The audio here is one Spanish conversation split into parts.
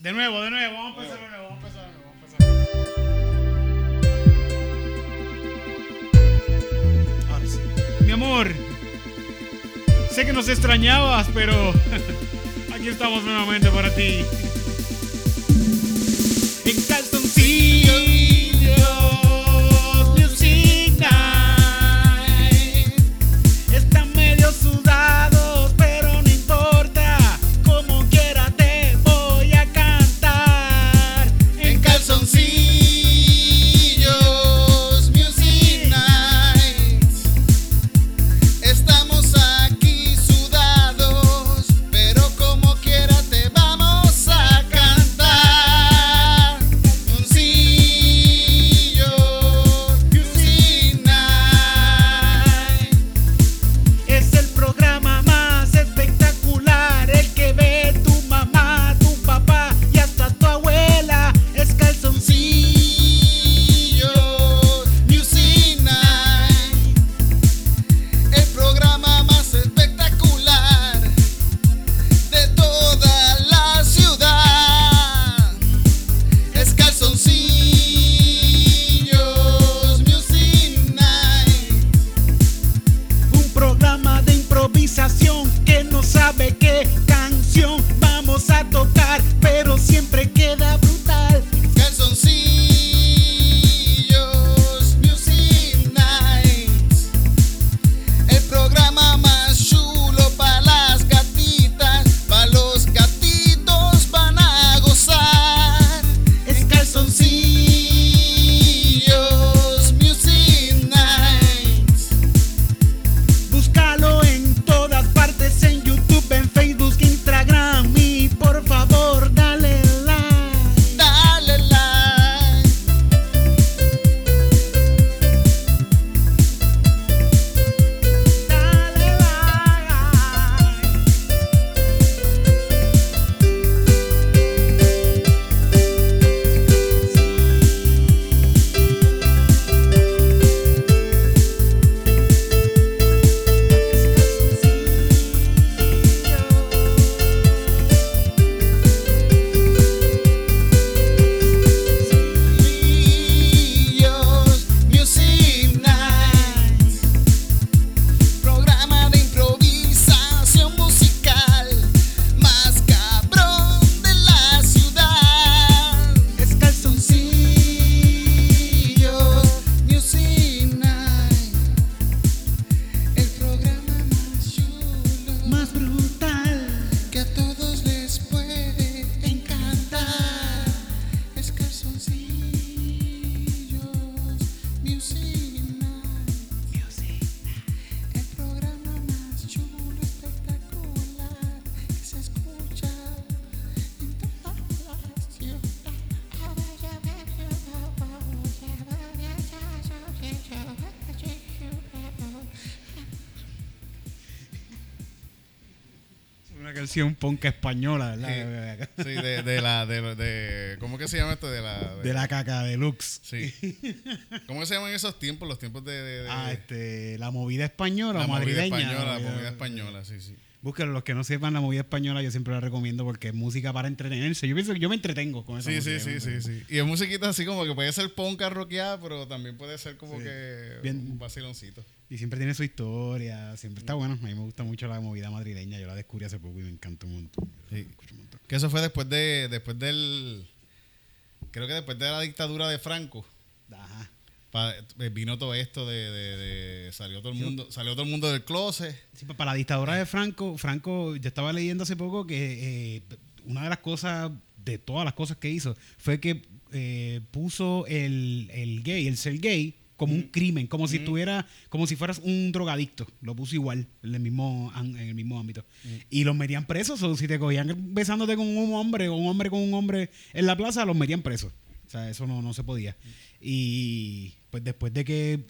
De nuevo, de nuevo, vamos a empezar de nuevo, vamos a empezar de nuevo. Vamos a empezar de nuevo. Ahora sí. Mi amor, sé que nos extrañabas, pero aquí estamos nuevamente para ti. En calzoncillos, canción ponca española, ¿verdad? Sí, de, de la. De, de- ¿Cómo que se llama esto? De la. De la caca deluxe. Sí. ¿Cómo que se llaman esos tiempos? Los tiempos de. Ah, este, la movida española la o movida madrileña. española, la movida española, sí, sí. Búsquenlo, los que no sepan la movida española, yo siempre la recomiendo porque es música para entretenerse. Yo pienso que yo me entretengo con esa Sí, sí, música, sí, sí, me sí. Y es musiquita así como que puede ser ponca rockeada, pero también puede ser como Sí. que Bien. un vaciloncito. Y siempre tiene su historia, siempre está bueno. A mí me gusta mucho la movida madrileña. Yo la descubrí hace poco y me encanta un montón. Sí. Un montón. Que eso fue después de. Después del. Creo que después de la dictadura de Franco. Ajá. Pa- eh, vino todo esto de, de- de- salió todo el mundo salió todo el mundo del closet Sí, para la dictadura de Franco, Franco, yo estaba leyendo hace poco que eh, una de las cosas, de todas las cosas que hizo, fue que eh, puso el, el gay, el ser gay, como un crimen, como si estuviera, como si fueras un drogadicto. Lo puso igual, en el mismo, en el mismo ámbito. Y los metían presos, o si te cogían besándote con un hombre, o un hombre con un hombre en la plaza, los metían presos. O sea, eso no, no se podía. Y pues después de que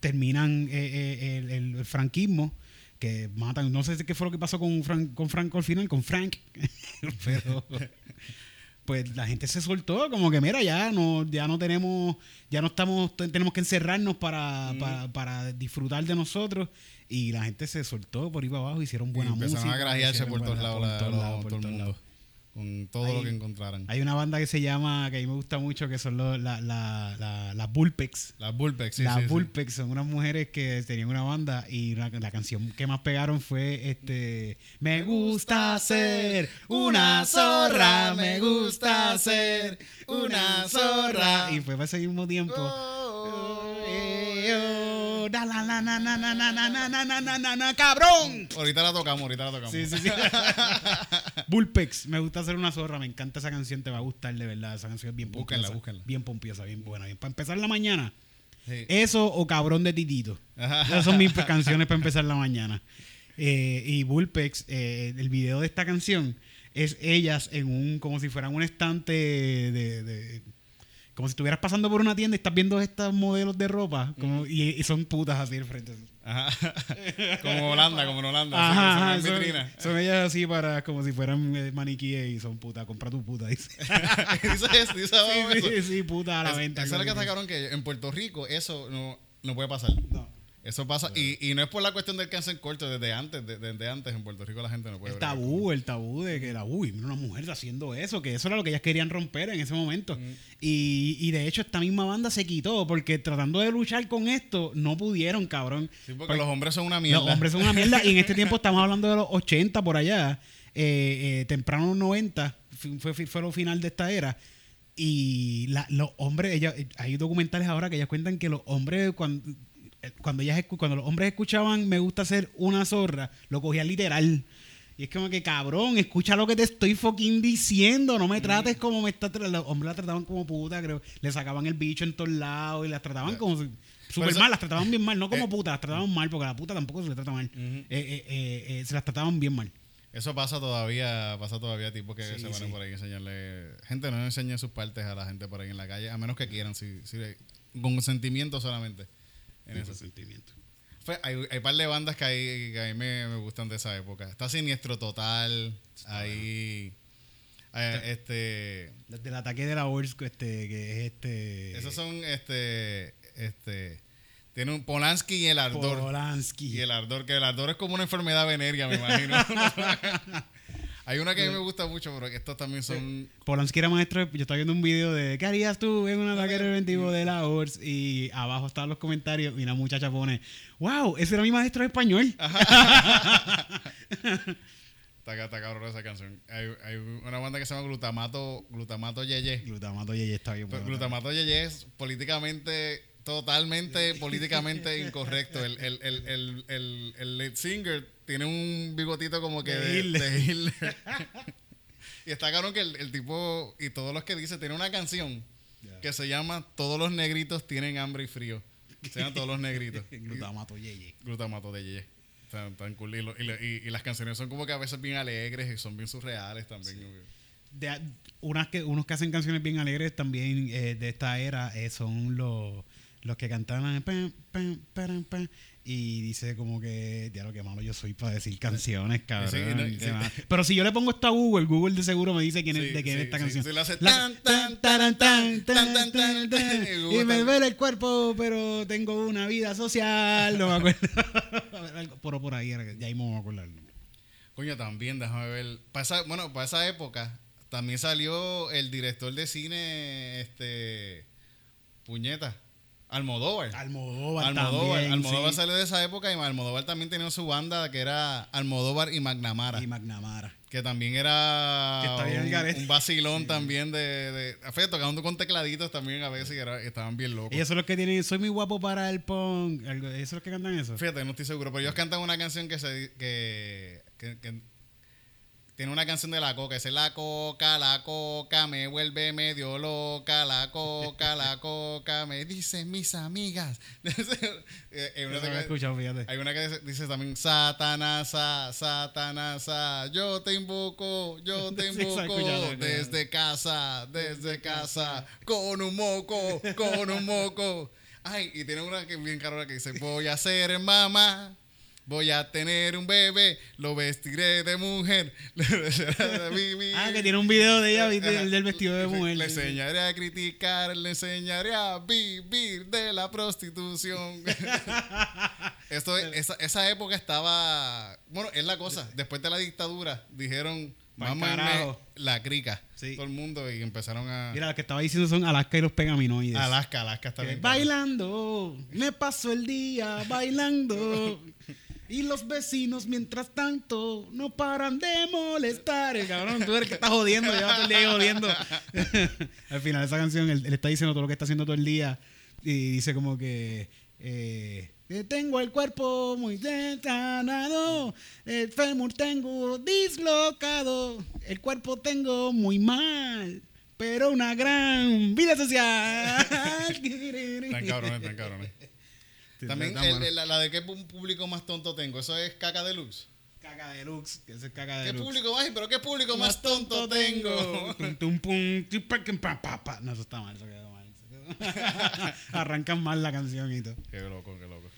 terminan eh, eh, el, el franquismo, que matan, no sé qué fue lo que pasó con, Fran- con Franco al final, con Frank, pero pues la gente se soltó, como que mira, ya no, ya no tenemos, ya no estamos, te- tenemos que encerrarnos para, para, para disfrutar de nosotros. Y la gente se soltó por ahí para abajo, hicieron buena Y empezaron música. a grajearse por todos por lados. Con todo Ahí- lo que encontraran. Hay una banda que se llama, que a mí me gusta mucho, que son los, la, la, la- las Bullpex. Las Bullpex, sí, las sí, sí. Bullpex son unas mujeres que tenían una banda y la, canción que más pegaron fue este Me gusta ser una zorra, me gusta ser una zorra. Y fue para ese mismo tiempo. Oh. Oh, da, la, la, na, na, na, na, na, na, na, na, na, na, na, ¡Cabrón! Ahorita la tocamos, ahorita la tocamos. Sí, sí, sí. Bullpex, me gusta ser una zorra, me encanta esa canción, te va a gustar de verdad. Esa canción es bien pompiosa. búsquenla. Bien pompiosa, bien buena. Bien. Para empezar la mañana, Sí. eso o cabrón de Titito. Esas son mis canciones para empezar la mañana. Eh, y Bullpex, eh, el video de esta canción es ellas en un, como si fueran un estante de, de- como si estuvieras pasando por una tienda y estás viendo estos modelos de ropa como, y, y son putas así al frente. Ajá. Como Holanda, como en Holanda. Ajá, son ellas así para como si fueran eh, maniquíes y son putas. Compra tu puta, dice. dice eso, dice sí, eso. sí, sí, puta a la Es- venta. Eso es lo que sacaron que en Puerto Rico eso no, no puede pasar. No. Eso pasa, y, y no es por la cuestión del cáncer corto, desde antes, de- desde antes en Puerto Rico la gente no puede El con- tabú, el tabú de que la uy, mira una mujer haciendo eso, que eso era lo que ellas querían romper en ese momento. Y, y de hecho, esta misma banda se quitó porque tratando de luchar con esto, no pudieron, cabrón. Sí, porque los hombres son una mierda. Los hombres son una mierda. y en este tiempo estamos hablando de los 80 por allá, eh, eh, temprano los 90, fue, fue, fue lo final de esta era. Y la- los hombres, ellas, hay documentales ahora que ellas cuentan que los hombres, cuando, cuando, ellas, cuando los hombres escuchaban Me gusta ser una zorra, lo cogían literal. Y es como que, cabrón, escucha lo que te estoy fucking diciendo. No me trates como me está tratando. Los hombres la trataban como puta, creo. Le sacaban el bicho en todos lados y las trataban como súper mal. Las trataban bien mal. No como Eh. puta, las trataban mal porque a la puta tampoco se le trata mal. Eh, eh, eh, eh, se las trataban bien mal. Eso pasa todavía, pasa todavía, tipo que Sí, se van sí. por ahí a enseñarle. Gente, no enseñen sus partes a la gente por ahí en la calle, a menos que quieran, si, si- con sentimiento solamente. En eso. sentimiento. Fue- hay, hay un par de bandas que, hay, que a mí me, me gustan de esa época. Está Siniestro Total, ahí. eh, este. Desde el ataque de la Ors, este, que es este. Esos son, este. Este. Tiene un Polanski y el Ardor. Polanski. Y el ardor, que el ardor es como una enfermedad venérea, me imagino. Hay una que a mí me gusta mucho, pero que estos también son. Polanski era maestro. yo estaba viendo un video de ¿Qué harías tú en un ataque preventivo de la ORS? Y abajo estaban los comentarios y una muchacha pone: ¡Wow! Ese era mi maestro de español. Está, cabrón esa canción. Hay, hay una banda que se llama Glutamato, Glutamato Yeye. Glutamato Yeye está bien bueno. Glutamato Yeye es políticamente, totalmente políticamente incorrecto. El, el, el, el, el, lead singer tiene un bigotito como que De Hitler. de Hitler. y está cabrón que el, el tipo y todos los que dice tiene una canción que se llama Todos los negritos tienen hambre y frío. Se llaman Todos los negritos. Glutamato Yeye. Glutamato de Yeye. Tan, tan cool. Y, lo- y, lo- y- y las canciones son como que a veces bien alegres y son bien surreales también. de, unas que, unos que hacen canciones bien alegres también eh, de esta era eh, son los, los que cantaban y dice como que, diablo, qué malo yo soy para decir canciones, cabrón. Sí, no, sí. Pero si yo le pongo esto a Google, Google de seguro me dice quién es, Sí, de quién es esta canción. Y me duele el cuerpo, pero tengo una vida social. No me acuerdo. Algo por, ahí, que- ya ahí me voy a acordar. Coño, también, déjame ver. Para esa- bueno, para esa época también salió el director de cine, este. Puñeta. Almodóvar. Almodóvar, Almodóvar, también, Almodóvar sí. salió de esa época y Almodóvar también tenía su banda que era Almodóvar y Magnamara. y McNamara. que también era Que está bien el un, un vacilón también de, de tocando con tecladitos también a veces y era- estaban bien locos. Ellos son los que tienen Soy muy guapo para el punk. Ellos son los que cantan eso. Fíjate, no estoy seguro, pero ellos cantan una canción que se que, que- que tiene una canción de la coca, es la coca, la coca me vuelve medio loca, la coca, la coca me dicen mis amigas. Eh, eh, una que- escuchado, fíjate. hay una que dice, dice también Satanás, ah, Satanás, ah, yo te invoco, yo te invoco desde casa, desde casa, con un moco, con un moco. Ay, y tiene una que bien carona que dice, voy a ser mamá. Voy a tener un bebé, lo vestiré de mujer. Ah, que tiene un video de ella, ¿viste? Ajá. el del vestido de mujer. Le enseñaré a criticar, le enseñaré a vivir de la prostitución. Esto, es- esa, esa época estaba. Bueno, es la cosa. Después de la dictadura, dijeron: carajo. la crica. Sí. Todo el mundo y empezaron a. Mira, lo que estaba diciendo son Alaska y los pegaminoides. Alaska, Alaska está bien. bailando, me paso el día bailando. Y los vecinos, mientras tanto, no paran de molestar. El cabrón, tú eres el que está jodiendo, lleva todo el día ahí jodiendo. Al final, esa canción, él, él está diciendo todo lo que está haciendo todo el día. Y dice como que. eh, que tengo el cuerpo muy desanado, el fémur tengo dislocado, el cuerpo tengo muy mal, pero una gran vida social. Están cabrones, están cabrones. También Está el- el- la, la de qué público más tonto tengo. Eso es caca deluxe. Caca deluxe, que ese es caca ¿Qué deluxe. público más? Pero ¿qué público más tonto tengo? Tum, tum, pum, ti, pa, que, pa, pa, pa. No, eso está mal, eso quedó mal. eso Arrancan mal la canción y todo. qué loco, qué loco.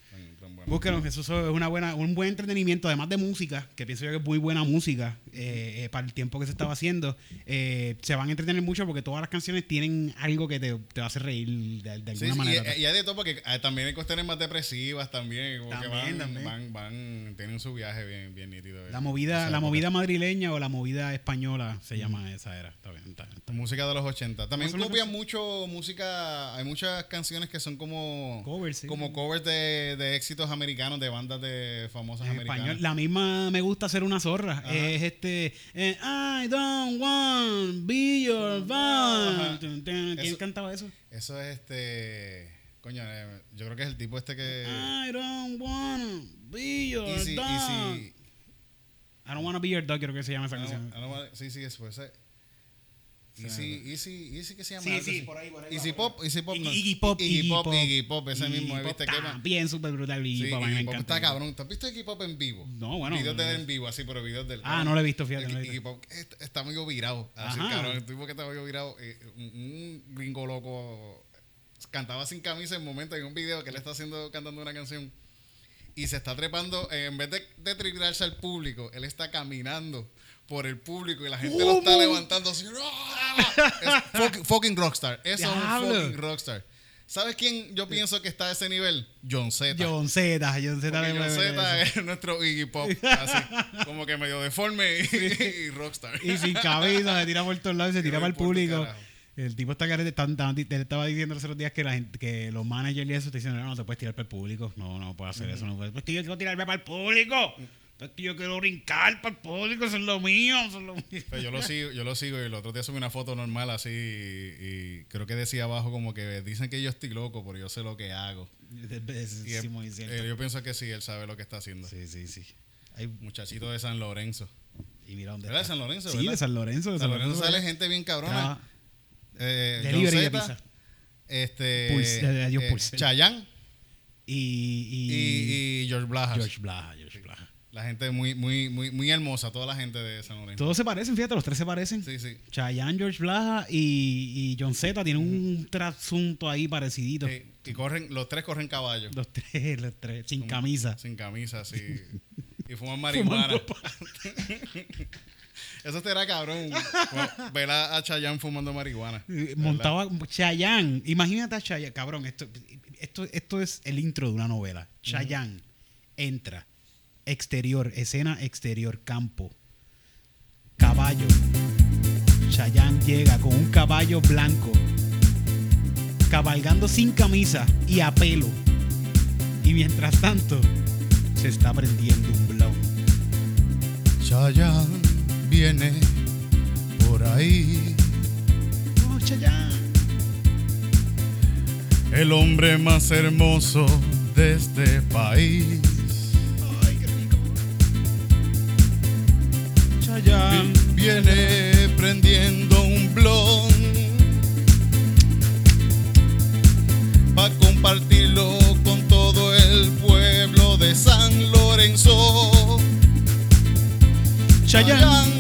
Bueno. Búsquenlo, que eso es una buena, un buen entretenimiento, además de música, que pienso yo que es muy buena música eh, eh, para el tiempo que se estaba haciendo. Eh, se van a entretener mucho porque todas las canciones tienen algo que te, te va a hacer reír de, de alguna sí, manera. y, y hay de todo porque eh, también hay cuestiones más depresivas también. como que También, van, también. Van, van, tienen su viaje bien, bien nítido. la movida, la movida madrileña o la movida española se llama esa era. Está bien, está está. Música de los 80. También copian mucho música. Hay muchas canciones que son como Covers, sí. como covers de, de éxitos americanos, de bandas de famosas En americanas. español, la misma me gusta ser una zorra. Ajá. Es este. eh, I don't want be your van. ¿Quién Eso- cantaba eso? Eso es este. Coño, eh, yo creo que es el tipo este que. I don't wanna be your Easy, dog. Easy. I don't wanna be your dog, creo que se llama esa I canción. Wanna- sí, sí, eso. Ese, Easy, Easy, Easy, ¿qué se llama? Sí, sí, por ahí, por ahí. Easy. Pop, Easy Pop. no. Iggy Pop, Iggy Iggy Pop. Iggy Pop, ese mismo, ¿viste? qué más? Bien, súper brutal. Iggy Pop, me encanta. está cabrón. ¿Tú has visto Iggy Pop en vivo? No, bueno, Videos de él en vivo, así, pero videos del. Ah, no lo he visto, fíjate, Iggy. Pop est- está medio virado. Así, cabrón. El tipo que está medio virado. eh, un, gringo loco cantaba sin camisa en un momento en un video que él está haciendo, cantando una canción. Y se está trepando, eh, en vez de, de al público, él está caminando por el público y la gente lo está levantando así. ¡ah! Es fucking, rockstar. Eso es un fucking rockstar. ¿Sabes quién yo pienso que está a ese nivel? John Z. John Z, John Z. Porque John Z es nuestro Iggy Pop, así, como que medio deforme y, y rockstar. Y sin cabeza, se tira por todos lados y se tira para el público. El tipo está carete, estaba diciendo los otros días que la gente, que los managers y eso te dicen, no, no te puedes tirar para el público. No, no puedes hacer eso. No puedes. Pues yo quiero tirarme para el público. Pues que yo quiero brincar para el público, eso es lo mío. Eso es lo mío. Pero yo lo sigo, yo lo sigo y el otro día subí una foto normal así y, y creo que decía abajo como que dicen que yo estoy loco, pero yo sé lo que hago. Es- Y sí, es- muy cierto. eh, yo pienso que sí, él sabe lo que está haciendo. Sí, sí, sí. Hay- Muchachito de San Lorenzo. y mira dónde ¿Verdad? está. de San Lorenzo, Sí, ¿verdad? de San Lorenzo. De San San Lorenzo Lorenzo sale gente bien cabrona. Ya, Eh, Delivery de Z, pizza. Este, Pulse- de- de- eh, Pulse. Chayanne Y, y, y, George Blajas. George Blaha, George Blaha. La gente muy, muy, muy, muy hermosa, toda la gente de San Lorenzo. Todos se parecen, fíjate, los tres se parecen. Sí, sí. Chayanne, George Blaha y, y John Z tienen un trasunto ahí parecidito. Sí, Y corren, los tres corren caballos. Los tres, los tres, sin camisa. Sin camisa, sí. Y fuman marihuana. Eso te era cabrón. Ver a, a Chayanne fumando marihuana. Eh. Montaba Chayanne. Imagínate a Chayanne, cabrón. Esto, esto, esto es el intro de una novela. Chayanne entra, exterior, escena exterior, campo, caballo. Chayanne llega con un caballo blanco, cabalgando sin camisa y a pelo. Y mientras tanto, se está prendiendo un blon. Chayanne viene por ahí. Oh, Chayanne. El hombre más hermoso de este país. Viene prendiendo un blon. Pa' compartirlo con todo el pueblo de San Lorenzo. Chayanne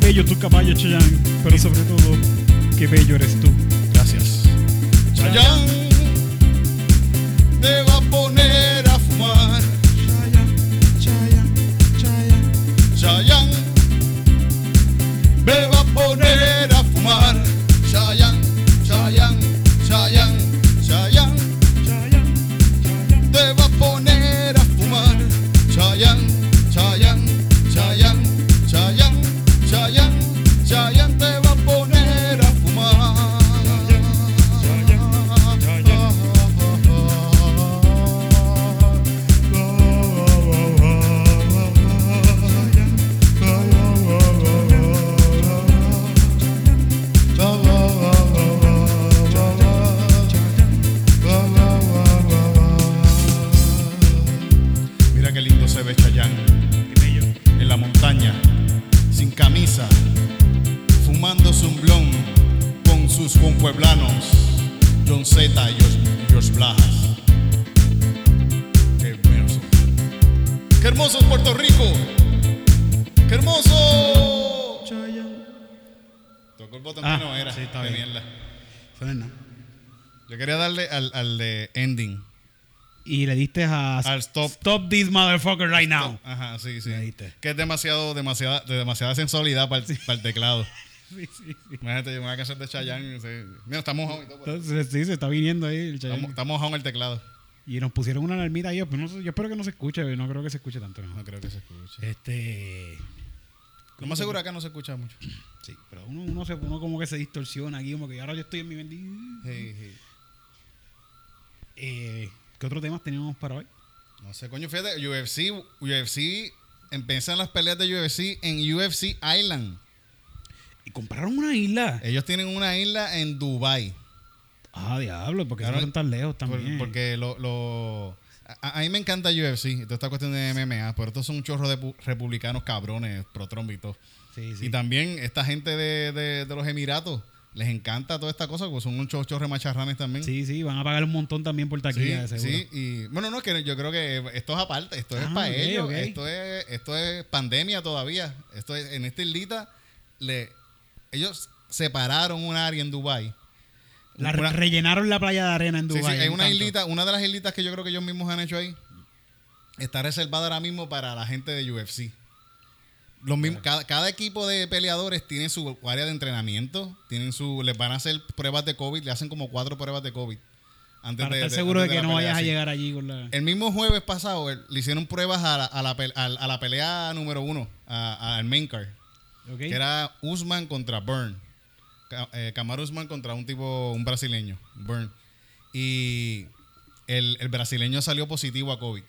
qué bello tu caballo, Chayanne. Pero sobre todo, qué bello eres tú. Yo quería darle al, al de ending. Y le diste a Al stop. Stop this motherfucker right now. Ajá, sí, sí. Le diste. Que es demasiado, demasiada, de demasiada sensualidad para el, para el teclado. Sí, sí, sí. Imagínate, yo me voy a casar de Chayanne. sí. Mira, está mojado y todo. pero- Entonces, sí, se está viniendo ahí el Chayanne. está mojado en el teclado. Y nos pusieron una alarmita ahí, pero no sé- yo espero que no se escuche, no creo que se escuche tanto. ¿no? No creo que se escuche. Este. Lo más seguro acá no se escucha mucho. Sí, pero uno, uno, se, uno como que se distorsiona aquí, como que ahora yo estoy en mi bendito. Sí, sí. Eh, ¿Qué otros temas teníamos para hoy? No sé, coño, fíjate, UFC, UFC, empiezan las peleas de UFC en UFC Island. Y compraron una isla. Ellos tienen una isla en Dubai. Ah, diablo, porque Claro, fueron tan lejos Por- también. porque lo, lo- a, a mí me encanta UFC, toda esta cuestión de MMA, pero estos son un chorro de pu- republicanos cabrones, pro todo. sí, sí. Y también esta gente de, de- de los Emiratos, les encanta toda esta cosa, porque son un chorro de macharranes también. sí, sí, van a pagar un montón también por Sí, taquilla, de seguro. sí, y bueno, no, que yo creo que esto es aparte, esto es Ah, para ellos, esto es esto es pandemia todavía. Esto es en esta islita le ellos separaron un área en Dubai. La- Una- rellenaron la playa de arena en sí, Dubái. sí, hay una encanta. islita, una de las islitas que yo creo que ellos mismos han hecho ahí está reservada ahora mismo para la gente de UFC. Los mismos, cada, cada equipo de peleadores tiene su área de entrenamiento, tienen su, les van a hacer pruebas de COVID, le hacen como cuatro pruebas de COVID. Antes Para de- estar de- seguro de que no vayas a llegar allí con la... El mismo jueves pasado eh, le hicieron pruebas a la, a la, a pelea número uno, al main card, ¿ok? que era Usman contra Burn. Ca- eh, Kamaru Usman contra un tipo, un brasileño, Burn. Y el, el brasileño salió positivo a COVID.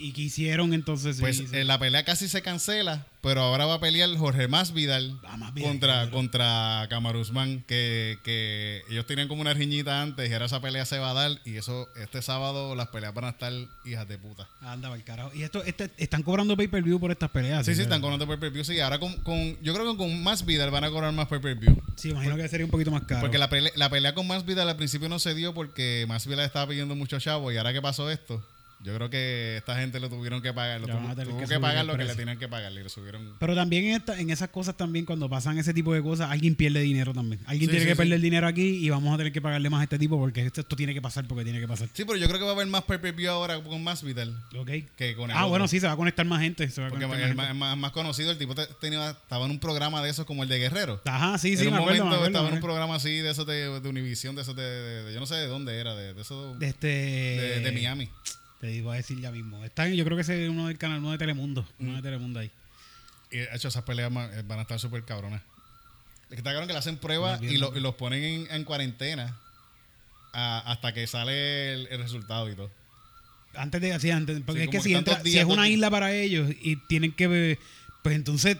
¿Y qué hicieron entonces? Pues eh, la pelea casi se cancela, pero ahora va a pelear Jorge Masvidal Ah, Masvidal, contra, contra Kamaru Usman, que, que ellos tenían como una riñita antes y ahora esa pelea se va a dar y eso este sábado las peleas van a estar hijas de puta. Anda, pa'l carajo. Y esto, este, están cobrando pay-per-view por estas peleas. Sí, sí, están cobrando pay-per-view. Sí, ahora con, con- yo creo que con más Vidal van a cobrar más pay-per-view. Sí, imagino que sería un poquito más caro. Porque la pelea, la pelea con más Vidal al principio no se dio porque más Vidal estaba pidiendo mucho chavo y ahora que pasó esto, yo creo que esta gente lo tuvieron que pagar. Lo tuvo, a que pagar lo que le tenían que pagar y lo subieron. Pero también en, esta- en esas cosas también, cuando pasan ese tipo de cosas, alguien pierde dinero también. Alguien Sí, tiene sí, que sí. perder dinero aquí y vamos a tener que pagarle más a este tipo porque esto, esto tiene que pasar porque tiene que pasar. Sí, pero yo creo que va a haber más pay-per-view ahora con más Vidal ¿Ok? que con el Ah, otro. bueno, sí, se va a conectar más gente. Se va a Porque conectar es más más, conocido. El tipo te- tenía, estaba en un programa de esos como el de Guerrero. Ajá, sí, sí, en un me acuerdo, momento me acuerdo, estaba en un programa así de esos de, de Univision, de esos de, de- de- Yo no sé de dónde era, de, de esos. De este... de Miami. Te iba a decir ya mismo. Está, en- yo creo que ese es uno del canal, uno de Telemundo. Uno Mm. de Telemundo ahí. Y de hecho, esas peleas eh, van a estar súper cabronas. Es que está cabrón que le hacen pruebas Muy y, lo- y los ponen en, en cuarentena a- hasta que sale el, el resultado y todo. Antes de así, antes, porque Sí, es que como si, que entra- tantos si días, es una tantos- isla para ellos y tienen que, pues entonces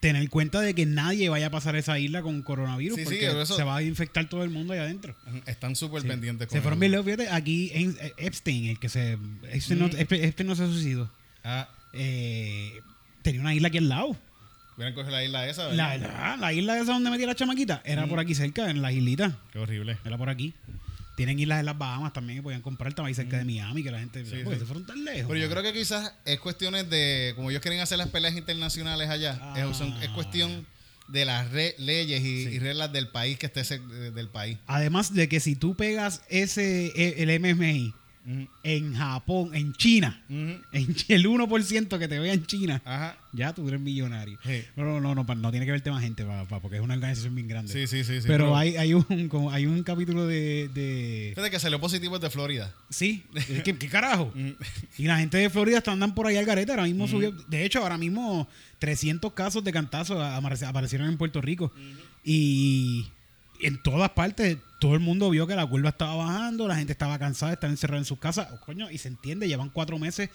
tener cuenta de que nadie vaya a pasar esa isla con coronavirus Sí, sí, porque eso- se va a infectar todo el mundo allá adentro. Están súper Sí. pendientes con Se fueron bien fíjate, aquí en eh, Epstein, el que se Epstein, no, Mm. Epstein- Epstein no se suicidó. Ah, eh, tenía una isla aquí al lado. hubieran cogido la isla esa, La, ¿verdad? la, la isla esa donde metía la chamaquita era por aquí cerca, en las islitas. Qué horrible. Era por aquí. Tienen islas en las Bahamas también que podían comprar. Ahí cerca de Miami, que la gente. Sí, pues, sí. se fueron tan lejos. Pero yo creo que quizás es cuestiones de, como ellos quieren hacer las peleas internacionales allá, Ah. es, son- es cuestión de las re- leyes y, Sí. y reglas del país que esté del país. Además de que si tú pegas ese, e- el MMI en Japón, en China, en el 1% que te vea en China, Ajá. ya tú eres millonario. Sí. No, no, no, no, no tiene que verte más gente, porque es una organización bien grande. Sí, sí, sí. sí, pero hay, hay, un, como hay un capítulo de... de Fíjate que salió positivo es de Florida. sí, ¿qué, qué carajo? Mm. Y la gente de Florida está andan por ahí al garete. Ahora mismo subió. De hecho, ahora mismo 300 casos de cantazo aparec- aparecieron en Puerto Rico. Y en todas partes, todo el mundo vio que la curva estaba bajando. La gente estaba cansada de estar encerrada en sus casas. Oh, coño, y se entiende, llevan cuatro meses.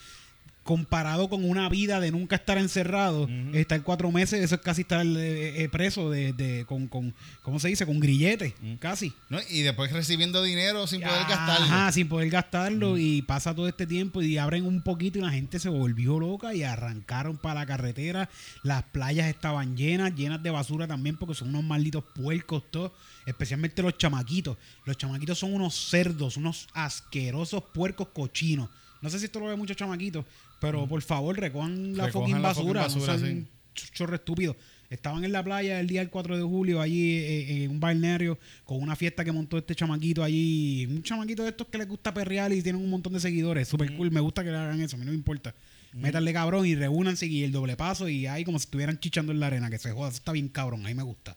Comparado con una vida de nunca estar encerrado, estar cuatro meses, eso es casi estar eh, eh, preso de, de- con, con, ¿cómo se dice? Con grillete, casi. ¿no? Y después recibiendo dinero sin poder gastarlo. Ajá, sin poder gastarlo y pasa todo este tiempo y abren un poquito y la gente se volvió loca y arrancaron para la carretera. Las playas estaban llenas, llenas de basura también porque son unos malditos puercos todos, especialmente los chamaquitos. Los chamaquitos son unos cerdos, unos asquerosos puercos cochinos. No sé si esto lo ve muchos chamaquitos, pero por favor recojan la fucking la basura, basura, no sean ch- chorro estúpido. Estaban en la playa el día del 4 de julio, allí eh, en un balneario, con una fiesta que montó este chamaquito allí. Un chamaquito de estos que les gusta perrear y tienen un montón de seguidores. Super cool, me gusta que le hagan eso, a mí no me importa. Métanle cabrón y reúnanse y el doble paso y ahí como si estuvieran chichando en la arena, que se joda, eso está bien cabrón, a mí me gusta.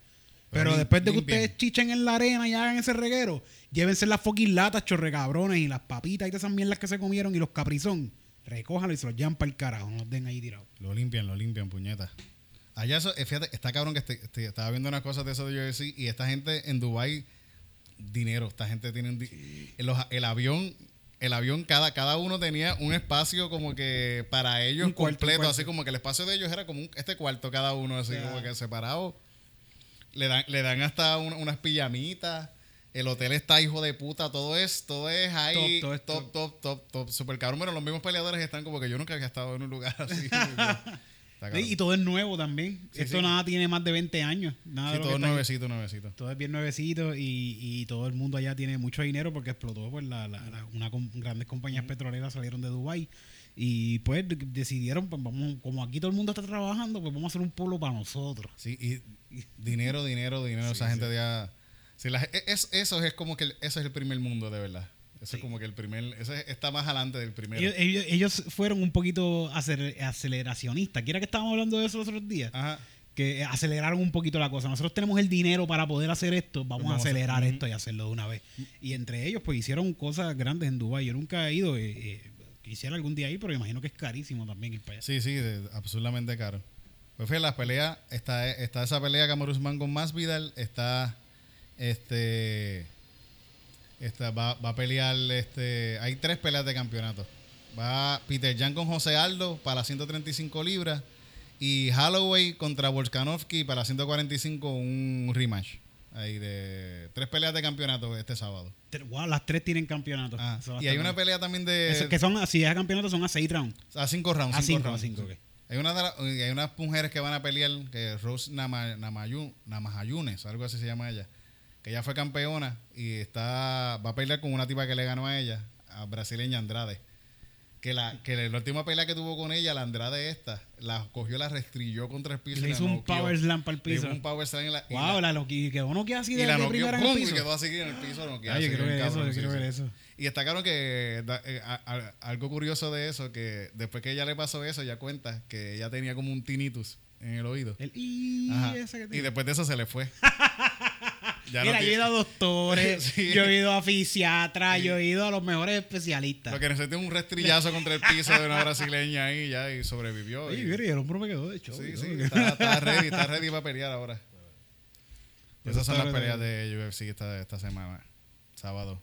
Pero después de que ustedes chichen en la arena y hagan ese reguero, llévense las fucking latas, chorre cabrones y las papitas y todas esas mierdas que se comieron y los caprizón. Recójanlo y se los llevan para el carajo, no los den ahí tirados. Lo limpian, lo limpian, puñeta. Allá, eso, eh, fíjate, está cabrón que este- este- estaba viendo unas cosas de eso de UFC y esta gente en Dubai dinero. Esta gente tiene el avión, el avión, cada, cada uno tenía un espacio como que para ellos cuarto, completo, así como que el espacio de ellos era como un- este cuarto cada uno, así como que separado. Le dan, le dan hasta un- unas pijamitas. El hotel está hijo de puta, todo es, todo es ahí, Top, todo top, es top, top, top, super cabrón. Pero los mismos peleadores están como que yo nunca había estado en un lugar así. Y todo es nuevo también. Sí, Esto sí. nada tiene más de 20 años. Nada Sí, de todo ahí. nuevecito, nuevecito. Todo es bien nuevecito y, y todo el mundo allá tiene mucho dinero porque explotó pues la, la- la- una com- grandes compañías petroleras salieron de Dubai y pues de- decidieron pues vamos como aquí todo el mundo está trabajando pues vamos a hacer un pueblo para nosotros Sí, y dinero, dinero, dinero. esa gente ya. Sí, la- e- es, eso es como que el- ese es el primer mundo, de verdad. Eso es como que el primer. Ese está más adelante del primero. ellos, ellos- ellos fueron un poquito aceler- aceleracionistas quiera que estábamos hablando de eso los otros días Ajá. que aceleraron un poquito la cosa. Nosotros tenemos el dinero para poder hacer esto, vamos, Vamos a a hacer- acelerar esto y hacerlo de una vez. Y entre ellos, pues hicieron cosas grandes en Dubái. Yo nunca he ido, eh, eh, quisiera algún día ir, pero imagino que es carísimo también ir para allá. Sí, sí, de- absolutamente caro. Pues fíjate, las peleas, está, está esa pelea Kamaru Usman con Masvidal, está este está, va, va a pelear este hay tres peleas de campeonato. Va Peter Jan con José Aldo para 135 libras y Holloway contra Volkanovski para 145 un rematch. Ahí de tres peleas de campeonato este sábado. Wow, las tres tienen campeonato. Ah, y hay una pelea también de que son, si es a campeonato, son a seis rounds. a cinco rounds. A cinco cinco, a cinco. Hay, una hay unas mujeres que van a pelear, que Rose Nama, Namayu- Namahayunes, algo así se llama ella, que ella fue campeona y está va a pelear con una tipa que le ganó a ella, a brasileña Andrade. Que la, que la última pelea que tuvo con ella, la Andrade esta, la cogió, la restrilló contra el piso. Y le y la hizo un power slam para el Le hizo piso. un power slam en la, y Wow, la- la, que quedó no queda así y de, la de noqueó, primera en el ¡pum! y piso. quedó así en el piso. Ay, yo quiero ver eso, yo quiero ver eso. Y está claro que da- eh, a- a- algo curioso de eso, que después que ella le pasó eso, ella cuenta que ella tenía como un tinnitus en el oído. El y ese que Y después de eso se le fue. Ya no yo he ido a doctores, Sí. yo he ido a fisiatras, yo he ido a los mejores especialistas. Lo que necesita es un restrillazo contra el piso de una brasileña ahí ya y sobrevivió. Oye, y- mira, y el hombro me quedó de show. sí, ¿no? sí, está, está ready, está ready para pelear ahora. Esas son las peleas de UFC esta, esta semana, sábado.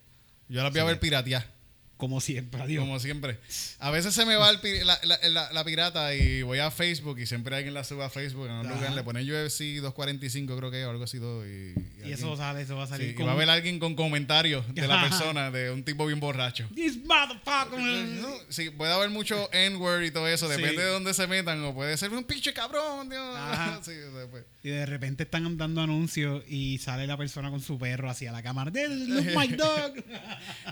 Yo las voy a ver piratear. Como siempre, adiós. Como siempre. A veces se me va el pi- la, la- la- la pirata y voy a Facebook y siempre alguien la sube a Facebook. En un lugar le ponen UFC 245, creo que o algo así. Todo, y, y eso sale, eso va a sí, salir y va a haber alguien con comentarios de la persona, de un tipo bien borracho. This motherfucker. No, Sí, puede haber mucho N-word y todo eso, Sí. depende de dónde se metan, o puede ser un pinche cabrón, Dios. Ajá. Sí, o sea, pues. Y de repente están dando anuncios y sale la persona con su perro hacia la cámara. Look my dog.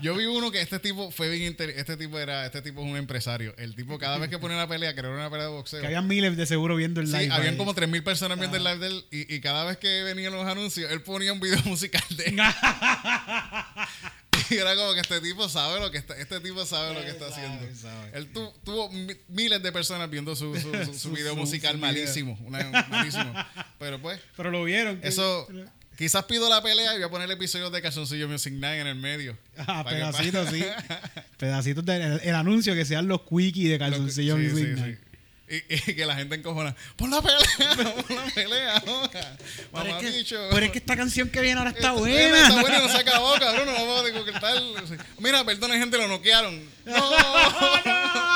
Yo vi uno que este tipo fue bien inter- este tipo era, este tipo es un empresario. El tipo cada vez que pone una pelea, era una pelea de boxeo. que había miles de seguro viendo el Sí, live. habían como 3.000 personas viendo el live de él y, y cada vez que venían los anuncios, él ponía un video musical de él. Y era como que este tipo sabe lo que está, este tipo sabe lo que está Sabe, haciendo. sabe. Él tu- tuvo mi- miles de personas viendo su, su, su- su Su- video musical malísimo, una- malísimo. Pero pues, Pero lo vieron. eso, quizás pido la pelea y voy a poner el episodio de Calzoncillo Music Night en el medio. Ah, pedacitos, sí. Pedacitos del el, el anuncio que sean los quickies de calzoncillo Sí, Music sí, Night. sí. Y, y que la gente encojona. Pon la pelea, pon la pelea. joda. Pero es, que, pero es que esta canción que viene ahora está Esta- buena. Está buena y no se acabó, cabrón. No vamos a discutir. Mira, perdona, gente, lo noquearon. No.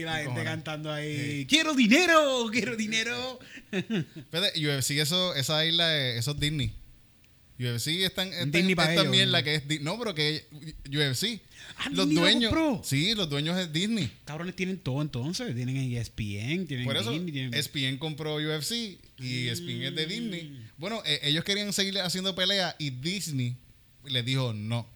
Y la gente cantando ahí, quiero dinero, quiero dinero. UFC, eso, esa isla, es- eso es Disney. UFC están están- Disney ellos, mierda ¿no? que es no pero que UFC Ah, los lo dueños sí los dueños es Disney Cabrones tienen todo entonces, tienen E ESPN, tienen por eso Disney, tienen... ESPN compró UFC y ESPN es de Mm. Disney bueno eh, ellos querían seguir haciendo peleas y Disney les dijo no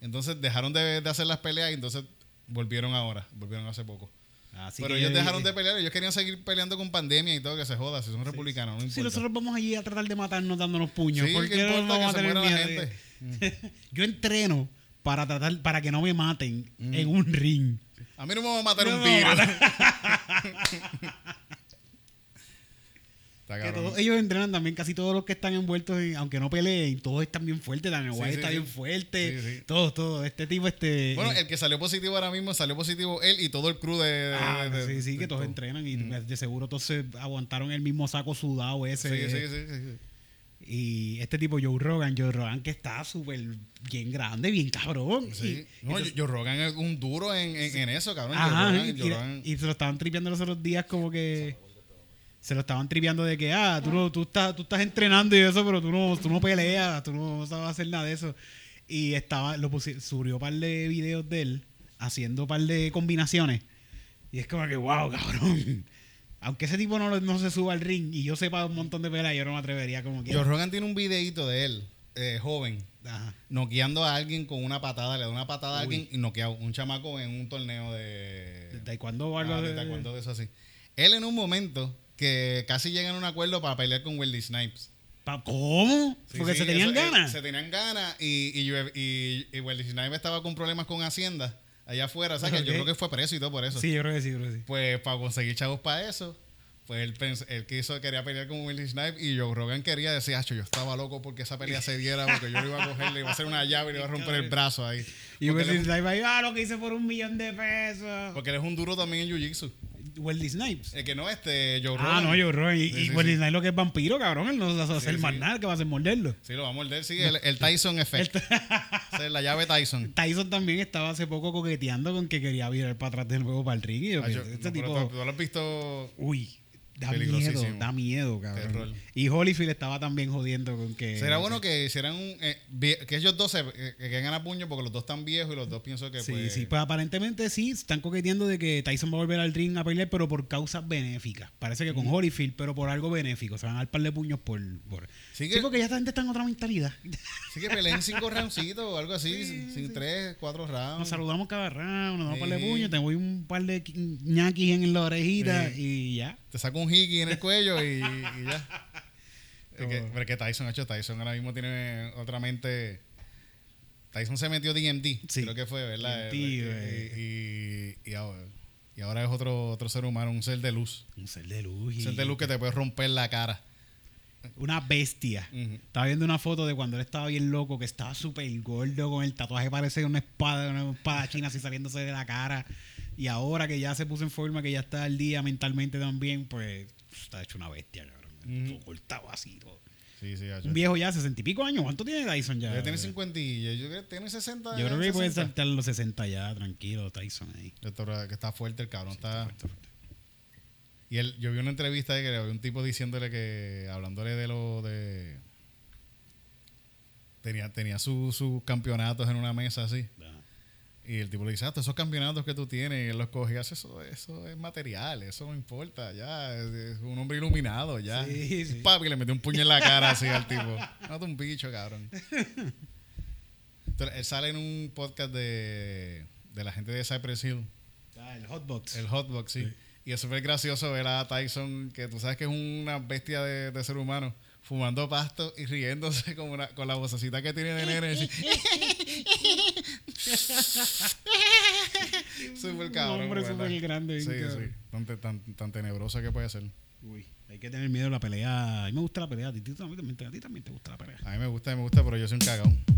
entonces dejaron de, de hacer las peleas y entonces volvieron ahora volvieron hace poco Así pero que ellos dejaron de pelear ellos querían seguir peleando con pandemia y todo que se joda si son republicanos no Si importa nosotros vamos allí a tratar de matarnos dándonos puños, Sí, ¿por ¿qué qué no vamos a que se tener la gente? Yo entreno para tratar, para que no me maten Mm. en un ring. a mí no me va a matar No un a tiro Que todos ellos entrenan también, casi todos los que están envueltos, en- aunque no peleen, todos están bien fuertes. Daniel Sí, White sí, está sí. bien fuerte. Todos, todos. Este tipo, este. Bueno, eh, el que salió positivo ahora mismo salió positivo él y todo el crew de. ah, de- sí, sí, de que todos todo. entrenan y Mm. de seguro todos se aguantaron el mismo saco sudado ese. sí, sí, sí, sí. Y este tipo, Joe Rogan, Joe Rogan que está súper bien grande, bien cabrón. Sí. Y- No, Joe Rogan es un duro en, en, en eso, cabrón. Joe Rogan- y, Joe Rogan- y se lo estaban tripeando los otros días como que se lo estaban tripeando de que ah tú no, tú estás tú estás entrenando y eso pero tú no tú no peleas tú no sabes hacer nada de eso y estaba lo pusi- subió un par de videos de él haciendo un par de combinaciones y es como que wow cabrón aunque ese tipo no, no se suba al ring y yo sepa un montón de peleas yo no me atrevería como que Joe Rogan tiene un videito de él, eh, joven, Ajá. noqueando a alguien con una patada. Le da una patada a alguien y noquea un chamaco en un torneo de. de taekwondo o algo Ah, de de- taekwondo, de eso así. Él en un momento que casi llegan a un acuerdo para pelear con Wesley Snipes. ¿Cómo? Sí, porque sí, se tenían eso, eh, ganas se tenían ganas y, y, y, y Wesley Snipes estaba con problemas con Hacienda allá afuera. O sea, que yo creo que fue preso y todo por eso. sí yo creo que sí yo creo que sí Pues para conseguir chavos para eso, pues él, pens- él quiso, quería pelear con Wesley Snipes y Joe Rogan quería decir, "Acho, yo estaba loco porque esa pelea se diera, porque yo le iba a coger, le iba a hacer una llave y le iba a romper el brazo ahí. y un, Snipes ahí, ah lo que hice por un millón de pesos porque él es un duro también en Jiu-Jitsu. Wesley Snipes. El que no, este, Joe Rogan. Ah, no, yo Rogan. Y, Sí, y sí, Wesley sí. Snipes lo que es vampiro, cabrón. Él no va a hacer más nada, que va a hacer morderlo. Sí, lo va a morder, sí, el, el Tyson Effect. Esa es la llave Tyson. Tyson también estaba hace poco coqueteando con que quería virar para atrás de nuevo para el ring. Y yo, Acho, este no, tipo, tú- tú lo has visto uy, da miedo, da miedo, Terror. Y Holyfield estaba también jodiendo con que... Será bueno que hicieran un. eh, que ellos dos se que, que caigan a puño porque los dos están viejos y los dos pienso que Sí, pues. sí, pues aparentemente sí, están coqueteando de que Tyson va a volver al ring a pelear, pero por causas benéficas. Parece que con Holyfield, pero por algo benéfico. Se van a dar par de puños por... por... Sí Sí, que- porque ya esta gente está en otra mentalidad. Sí que peleen cinco roundcitos o algo así, sin, tres, cuatro rounds. Nos saludamos cada round, nos damos un par de puños, te voy un par de qui- ñaquis en la orejita y ya. Te saco un hiki en el cuello y, y ya. Es que, Como- pero es que Tyson, hecho Tyson ahora mismo tiene otra mente. Tyson se metió DMD, Sí. creo que fue, ¿verdad? Y, eh. y, y ahora, y ahora es otro, otro ser humano, un ser de luz. Un ser de luz. Un ser de luz que te puede romper la cara. Una bestia. Estaba viendo una foto de cuando él estaba bien loco, que estaba súper gordo con el tatuaje, parece una espada, una espada china así saliéndose de la cara. Y ahora que ya se puso en forma, que ya está al día mentalmente también, pues está hecho una bestia, cabrón. Mm. Así. Todo. Un viejo ya, sesenta y pico años. ¿Cuánto tiene Tyson ya? Tiene cincuenta y yo creo que tiene sesenta. Yo creo que puede saltar los sesenta ya, tranquilo, Tyson ahí. que está fuerte el cabrón. Está. Y él, yo vi una entrevista de que había un tipo diciéndole que, hablándole de lo de... Tenía, tenía sus su campeonatos en una mesa así. Y el tipo le dice, ah, todos esos campeonatos que tú tienes, él los coge eso, eso es material, eso no importa, ya, es un hombre iluminado, ya. Sí, sí. Papi le metió un puño en la cara así al tipo. Mata un bicho, cabrón. Entonces, él sale en un podcast de, de la gente de Cypress Hill. Ah, el Hotbox. El Hotbox, sí. Y es súper gracioso ver a Tyson, que tú sabes que es una bestia de, ser humano, fumando pasto y riéndose con, con la vocecita que tiene de nene. súper cabrón. Un hombre súper grande. Sí, sí. Tan, tan, tan, tenebrosa que puede ser. Uy, hay que tener miedo a la pelea. A mí me gusta la pelea. A ti, también, a ti también te gusta la pelea. A mí me gusta, me gusta, pero yo soy un cagón.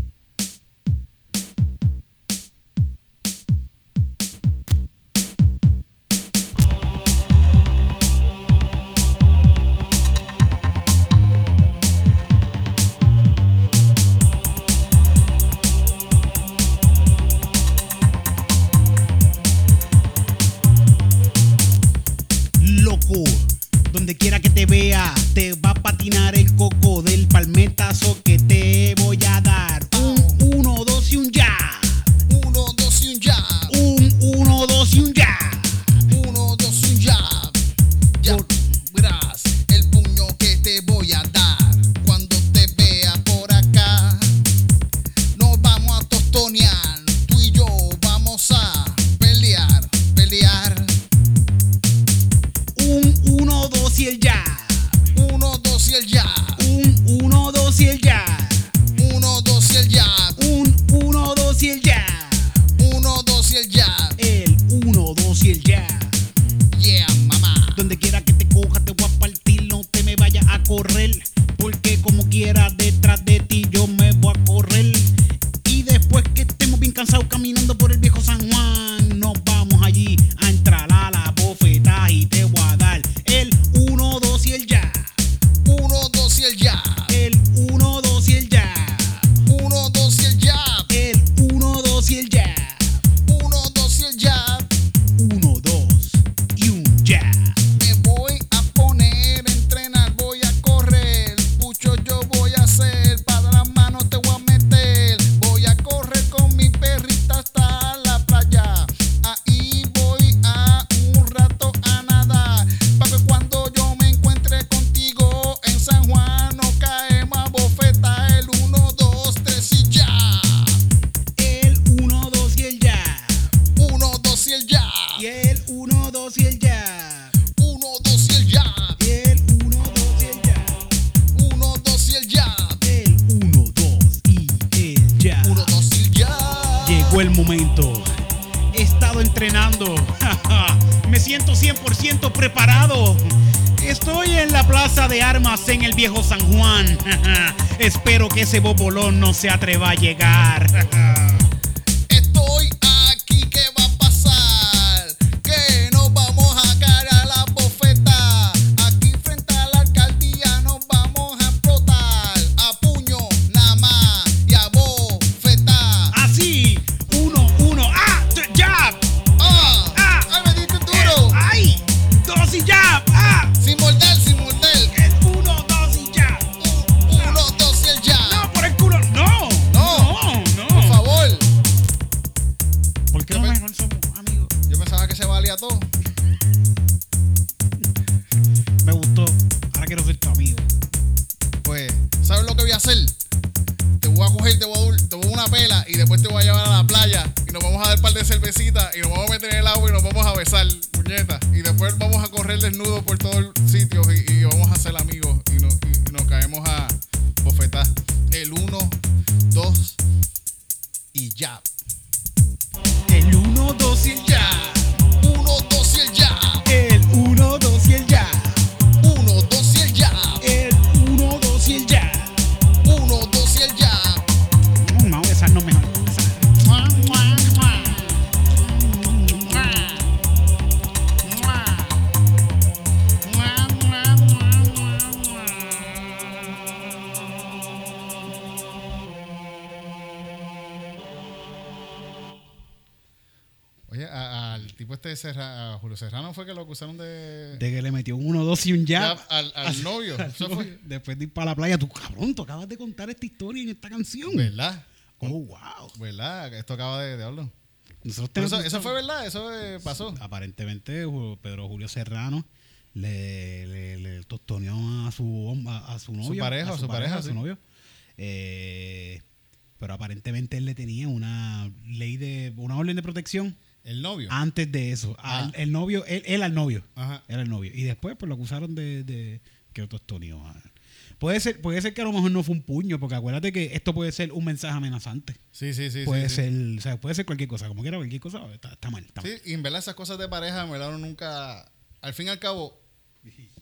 se atreva acusaron de, De que le metió un 1, 2 y un jab. jab al, al novio. Eso fue. Después de ir para la playa, tú cabrón, tú acabas de contar esta historia en esta canción. ¿Verdad? Oh, wow. ¿Verdad? Esto acaba de, de hablar. Eso, eso fue verdad, eso eh, pasó. Aparentemente, Pedro Julio Serrano le, le, le tostoneó a su, a, a su novio. pareja, a su pareja, a su novio. Eh, pero aparentemente él le tenía una ley de, una orden de protección El novio. antes de eso. Ah. Al- el novio, él, él al novio. Ajá. Era el novio. Y después pues lo acusaron de, de que lo tostoneó. Ah. Puede ser, puede ser que a lo mejor no fue un puño, porque acuérdate que esto puede ser un mensaje amenazante. Sí, sí, sí. puede sí, sí. ser, o sea, puede ser cualquier cosa, como quiera cualquier cosa, está, está mal. Está mal. Sí, y en verdad esas cosas de pareja, en verdad uno nunca, al fin y al cabo,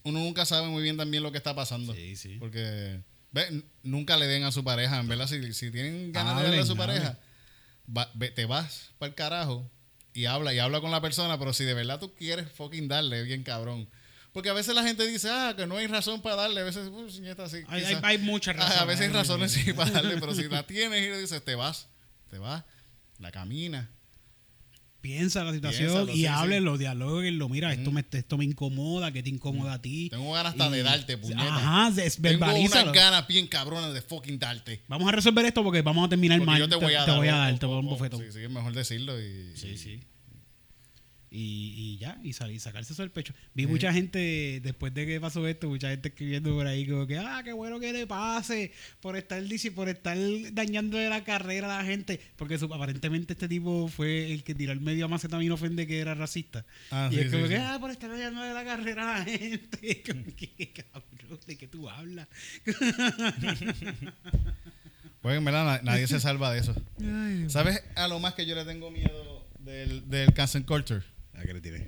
uno nunca sabe muy bien también lo que está pasando. Sí, sí. Porque ve, nunca le den a su pareja, en verdad, si, si tienen ganas de darle a su hablen. pareja, va- ve- te vas para el carajo y habla, y habla con la persona, pero si de verdad tú quieres fucking darle, bien cabrón. Porque a veces la gente dice, ah, que no hay razón para darle, a veces, uh, señorita, así. Hay, hay, hay muchas Ah, razones. a veces hay Hay razones sí para darle, pero si la tienes y le dices, te vas, te vas, la camina. Piensa la situación Piénsalo, y sí, háblenlo, dialóguenlo. Mira, esto, me, esto me incomoda, que te incomoda a ti. Tengo ganas hasta de darte, puñeta. Ajá, des- Tengo unas ganas bien cabronas de fucking darte. Vamos a resolver esto porque vamos a terminar Porque mal. yo te voy a te dar. voy a dar, te voy a dar un bofetón. Sí, sí, es mejor decirlo y... Sí, sí. Y, y ya, y salir, sacarse eso del pecho. Vi mucha gente, después de que pasó esto, mucha gente escribiendo por ahí como que, ah, qué bueno que le pase por estar por estar dañando la carrera a la gente. Porque su- aparentemente este tipo fue el que tiró al medio a Macetaminofen de que era racista. Ah, y sí, es como sí, que, ah, por estar dañando la carrera a la gente. Como que, cabrón, ¿de qué tú hablas? Pues en verdad na- nadie se salva de eso. ¿Sabes a lo más que yo le tengo miedo del, del cancel culture? ¿A qué le tiré?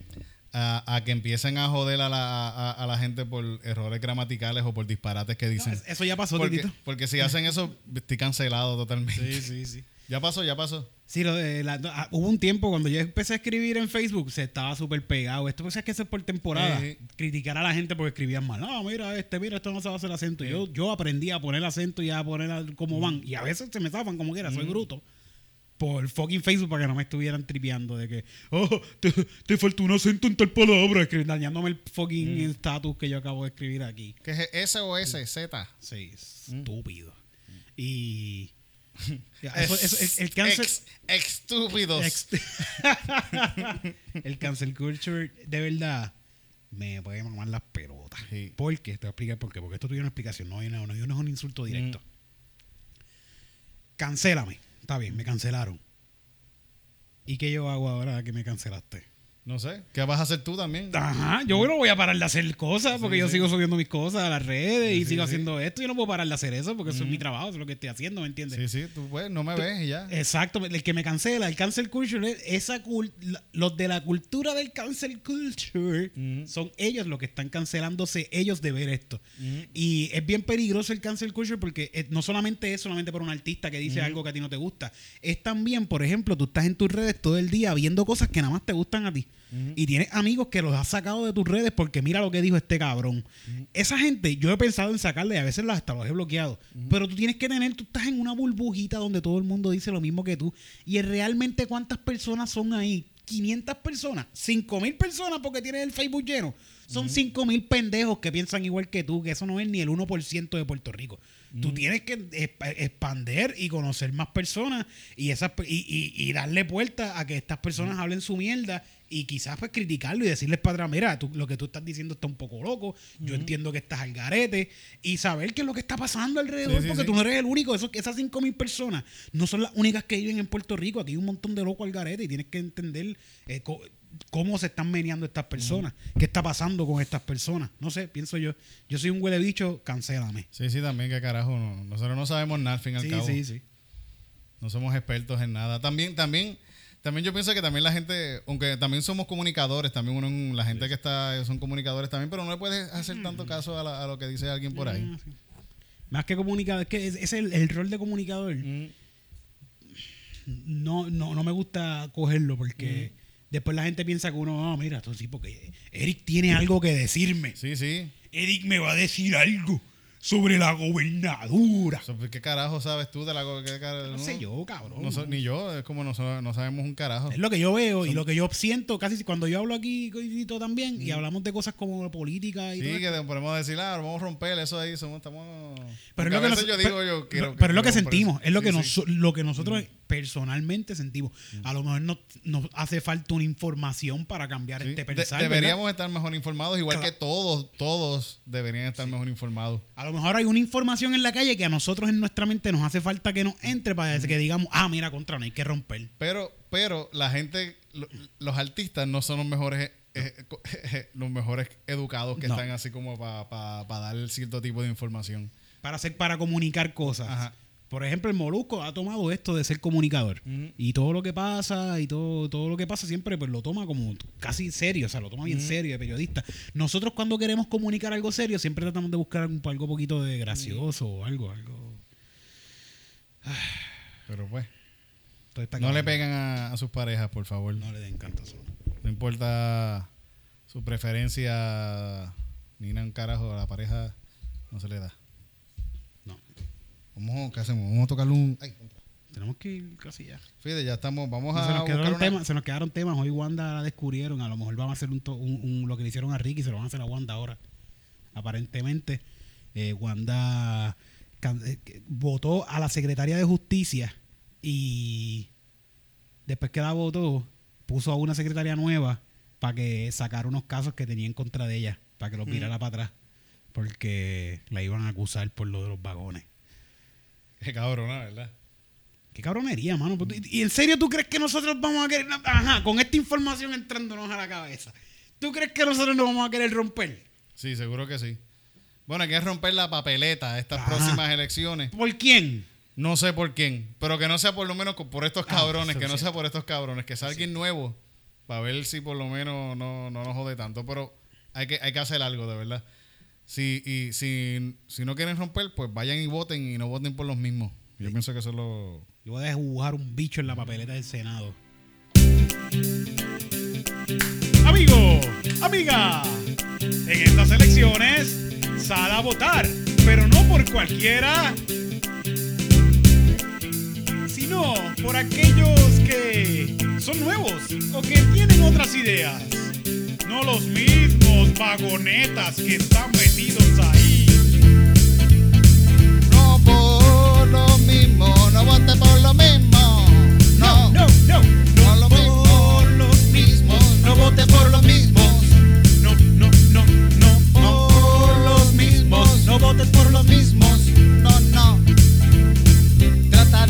A, a que empiecen a joder a la, a, a la gente por errores gramaticales o por disparates que dicen. Eso ya pasó, porque, Titito. porque si hacen eso, estoy cancelado totalmente. sí, sí. Ya pasó, ya pasó. Sí, lo de la- no, ah, hubo un tiempo cuando yo empecé a escribir en Facebook, se estaba súper pegado. Esto pues, es que eso es por temporada. Sí. Criticar a la gente porque escribían mal. No, mira, este, mira, esto no se va a hacer acento. Yo, yo aprendí a poner acento y a poner a- cómo van. Y a veces se me zafan como quiera, soy bruto. Por fucking Facebook para que no me estuvieran tripeando de que, oh, te, te faltó un acento en tal palabra, dañándome el fucking estatus que yo acabo de escribir aquí. ¿Qué es S o S? Z. Sí, estúpido. Y. Ya, eso- eso- el, el cáncer. Ex- estúpidos. Ex- el cancel culture, de verdad, me puede mamar las pelotas. Sí. ¿Por qué? Te voy a explicar por qué. Porque esto tiene una explicación, no, una- no, no es un insulto directo. Mm. Cancélame. Está bien, me cancelaron. ¿Y qué yo hago ahora que me cancelaste? No sé. ¿Qué vas a hacer tú también? Ajá, yo no voy a parar de hacer cosas porque Sí, yo sí. sigo subiendo mis cosas a las redes y sigo haciendo esto. Yo no puedo parar de hacer eso porque eso es mi trabajo, eso es lo que estoy haciendo, ¿me entiendes? Sí, sí, tú pues no me ves y ya. Exacto, el que me cancela, el cancel culture, es esa cul- los de la cultura del cancel culture son ellos los que están cancelándose ellos de ver esto. Y es bien peligroso el cancel culture porque no solamente es solamente por un artista que dice algo que a ti no te gusta, es también, por ejemplo, tú estás en tus redes todo el día viendo cosas que nada más te gustan a ti. Y tienes amigos que los has sacado de tus redes porque mira lo que dijo este cabrón. Esa gente, yo he pensado en sacarle y a veces hasta los he bloqueado. Pero tú tienes que tener, tú estás en una burbujita donde todo el mundo dice lo mismo que tú. Y es realmente cuántas personas son ahí. 500 personas, 5000 personas porque tienes el Facebook lleno. Son 5000 pendejos que piensan igual que tú, que eso no es ni el 1% de Puerto Rico. Tú tienes que exp- expander y conocer más personas y, esas, y, y- y darle puerta a que estas personas hablen su mierda y quizás pues criticarlo y decirles para atrás, mira, tú- lo que tú estás diciendo está un poco loco, yo entiendo que estás al garete y saber qué es lo que está pasando alrededor, Sí, sí, porque sí. tú no eres el único, Eso- esas 5.000 personas no son las únicas que viven en Puerto Rico, aquí hay un montón de locos al garete y tienes que entender eh, cómo se están meneando estas personas, qué está pasando con estas personas, no sé, pienso yo, yo soy un huele bicho, cancélame. Sí, sí, también, que carajo. No. Nosotros no sabemos nada al fin y al Sí, cabo. sí, sí. No somos expertos en nada. También, también, también yo pienso que también la gente, aunque también somos comunicadores, también uno, la gente que está son comunicadores también, pero no le puedes hacer tanto caso a, la- a lo que dice alguien por ahí. Ah. Más que comunicador, es que es, es el, el rol de comunicador. Mm. No, no, no me gusta cogerlo porque después la gente piensa que uno, ah, mira, esto sí, porque Eric tiene algo que decirme. Sí, sí. Eric me va a decir algo. Sobre la gobernadura. So, ¿Qué carajo sabes tú de la qué cara- No sé yo, cabrón. no so- ni yo, es como no, so- no sabemos un carajo. Es lo que yo veo y lo que yo siento casi cuando yo hablo aquí también y hablamos de cosas como política y Sí, todo que podemos decir, ah, vamos a romper eso ahí, somos, estamos... Pero es lo que, veces nos- yo digo, yo pero- quiero... pero es lo que sentimos, es lo Sí, que, sí. nos- lo que nosotros personalmente sentimos. A lo mejor nos, nos hace falta una información para cambiar Sí. este De- pensar. ¿verdad? deberíamos estar mejor informados, igual Claro. que todos, todos deberían estar mejor informados. A lo mejor hay una información en la calle que a nosotros en nuestra mente nos hace falta que nos entre para que digamos, ah, mira, contra, no hay que romper. Pero, pero la gente, lo- los artistas no son los mejores, eh, eh, los mejores educados que No. están así como para dar cierto tipo de información. Para hacer, para comunicar cosas. Ajá. Por ejemplo, el Molusco ha tomado esto de ser comunicador. Y todo lo que pasa, y todo, todo lo que pasa siempre, pues lo toma como casi serio, o sea, lo toma bien serio de periodista. Nosotros cuando queremos comunicar algo serio, siempre tratamos de buscar un, algo poquito de gracioso o algo, algo. Pero pues, no le pegan a, a sus parejas, por favor. No le den canto solo. No importa su preferencia, ni nada un carajo, a la pareja no se le da. Vamos, ¿qué hacemos? Vamos a tocarle un... Ay, Tenemos que ir casi ya. fíjate, ya estamos, vamos se, a nos buscar quedaron una- temas, se nos quedaron temas. Hoy Wanda la descubrieron. A lo mejor van a hacer un, to- un- un- lo que le hicieron a Ricky, se lo van a hacer a Wanda ahora. Aparentemente, eh, Wanda can- eh, votó a la secretaria de Justicia y después que la votó, puso a una secretaria nueva para que sacara unos casos que tenía en contra de ella, para que los virara para atrás, porque la iban a acusar por lo de los vagones. Qué cabrona, ¿verdad? Qué cabronería, mano. ¿Y y en serio tú crees que nosotros vamos a querer... Ajá, con esta información entrándonos a la cabeza. ¿Tú crees que nosotros no vamos a querer romper? Sí, seguro que sí. Bueno, hay que romper la papeleta estas Ajá. próximas elecciones. ¿Por quién? No sé por quién, pero que no sea por lo menos por estos Ah, cabrones, que no sea por estos cabrones, que sea alguien nuevo, para ver si por lo menos no, no nos jode tanto. Pero hay que, hay que hacer algo, de verdad. Si, y, si, si no quieren romper, pues vayan y voten y no voten por los mismos. Yo pienso que eso es lo... Yo voy a dibujar un bicho en la papeleta del Senado. Amigo, amiga, en estas elecciones sal a votar, pero no por cualquiera, sino por aquellos que son nuevos o que tienen otras ideas. No los mismos vagonetas que están metidos ahí. No por lo mismo, no vote por lo mismo. No, no, no, no lo mismo. por los mismos. no vote por lo mismo. No, no, no, no, No por los mismos, no votes por los mismos. No, no. Trata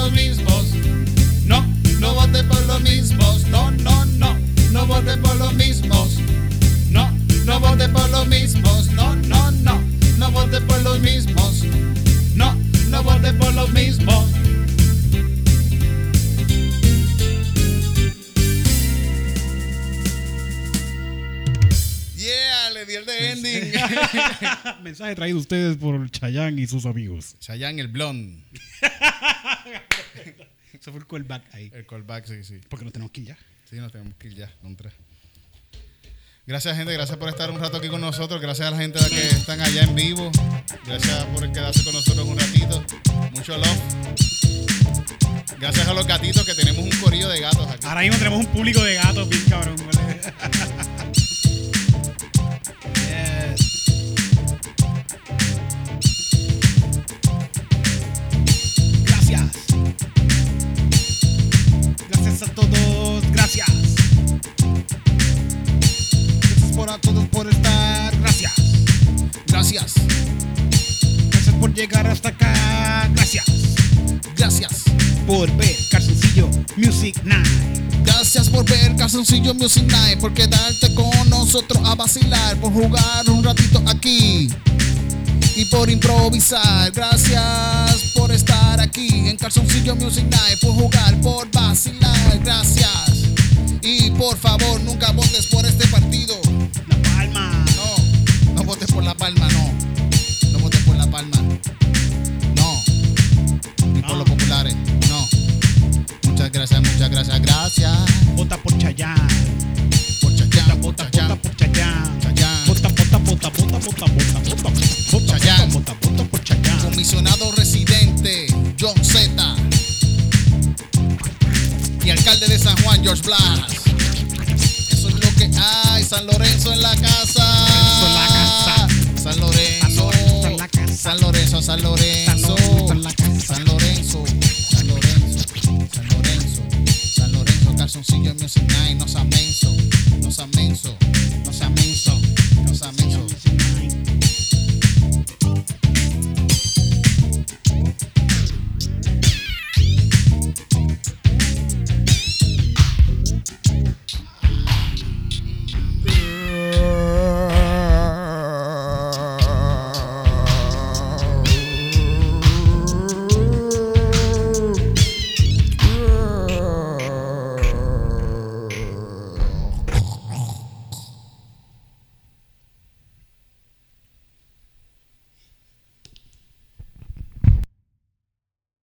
los mismos. No. No votes por los mismos. No, no, no. No votes por los mismos. No. No votes por los mismos. No, no, no. No votes por los mismos. No, no votes por los mismos. le di el de ending. Mensaje traído a ustedes por Chayanne y sus amigos. Chayanne el blond. Eso fue el callback ahí. El callback, sí, sí. Porque nos tenemos que ir ya. Sí, nos tenemos que ir ya, contra. Gracias, gente. Gracias por estar un rato aquí con nosotros. Gracias a la gente que están allá en vivo. Gracias por quedarse con nosotros un ratito. Mucho love. Gracias a los gatitos que tenemos un corillo de gatos aquí. Ahora mismo tenemos un público de gatos bien cabrón. A todos. Gracias. Gracias por a todos por estar. Gracias. Gracias, Gracias por llegar hasta acá. Gracias gracias. por ver Calzoncillo Music Night. Gracias por ver Calzoncillo Music Night, por quedarte con nosotros a vacilar, por jugar un ratito aquí y por improvisar. Gracias aquí en Calzoncillo Music Night, por jugar, por vacilar. Gracias. Y por favor, nunca votes por este partido. La Palma. No, no votes por la palma, no. No votes por la palma. No. Ni por los populares, no. Muchas gracias, muchas gracias, gracias. Vota por Chayanne. Por Chayán, por Vota, vota Chayán, por. Chayán. Vota, vota, vota, vota, vota, vota, vota. Por Chayanne. Comisionado residente, alcalde de San Juan, George Blas. Eso es lo que hay. San Lorenzo en la casa. San Lorenzo. San Lorenzo en la casa. San Lorenzo, San Lorenzo. San Lorenzo. San Lorenzo. San Lorenzo. San Lorenzo. Calzoncillo Music Night. No sea menso. No sea menso. No sea menso. No sea menso.